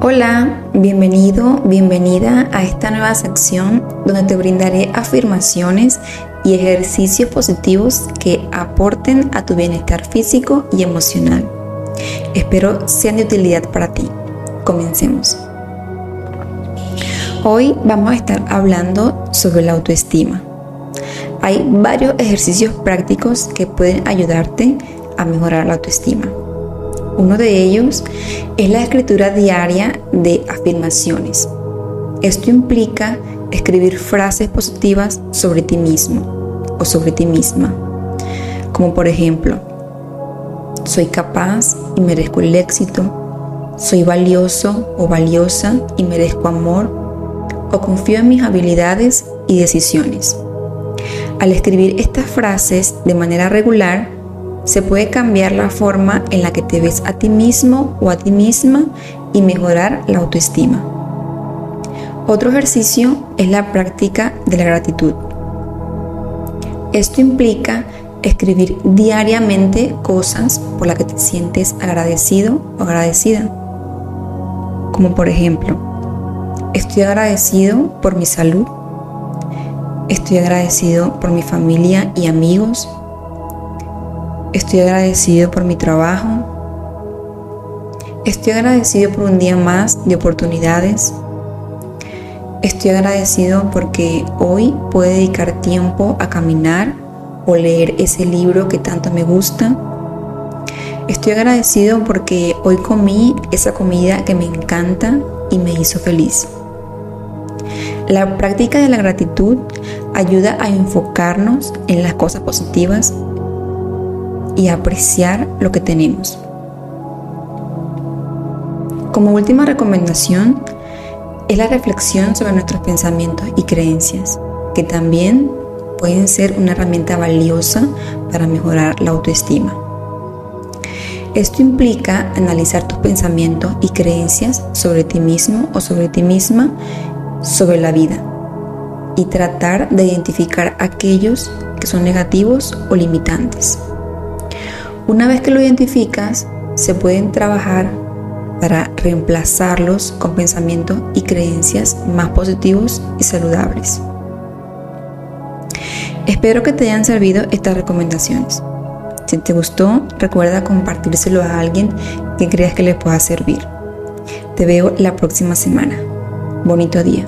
Hola, bienvenido, bienvenida a esta nueva sección donde te brindaré afirmaciones y ejercicios positivos que aporten a tu bienestar físico y emocional. Espero sean de utilidad para ti. Comencemos. Hoy vamos a estar hablando sobre la autoestima. Hay varios ejercicios prácticos que pueden ayudarte a mejorar la autoestima. Uno de ellos es la escritura diaria de afirmaciones. Esto implica escribir frases positivas sobre ti mismo o sobre ti misma, como por ejemplo, soy capaz y merezco el éxito, soy valioso o valiosa y merezco amor, o confío en mis habilidades y decisiones. Al escribir estas frases de manera regular, se puede cambiar la forma en la que te ves a ti mismo o a ti misma y mejorar la autoestima. Otro ejercicio es la práctica de la gratitud. Esto implica escribir diariamente cosas por las que te sientes agradecido o agradecida. Como por ejemplo, estoy agradecido por mi salud, estoy agradecido por mi familia y amigos, Estoy agradecido por mi trabajo. Estoy agradecido por un día más de oportunidades. Estoy agradecido porque hoy puedo dedicar tiempo a caminar o leer ese libro que tanto me gusta. Estoy agradecido porque hoy comí esa comida que me encanta y me hizo feliz. La práctica de la gratitud ayuda a enfocarnos en las cosas positivas y apreciar lo que tenemos. Como última recomendación es la reflexión sobre nuestros pensamientos y creencias, que también pueden ser una herramienta valiosa para mejorar la autoestima. Esto implica analizar tus pensamientos y creencias sobre ti mismo o sobre ti misma, sobre la vida, y tratar de identificar aquellos que son negativos o limitantes. Una vez que lo identificas, se pueden trabajar para reemplazarlos con pensamientos y creencias más positivos y saludables. Espero que te hayan servido estas recomendaciones. Si te gustó, recuerda compartírselo a alguien que creas que le pueda servir. Te veo la próxima semana. Bonito día.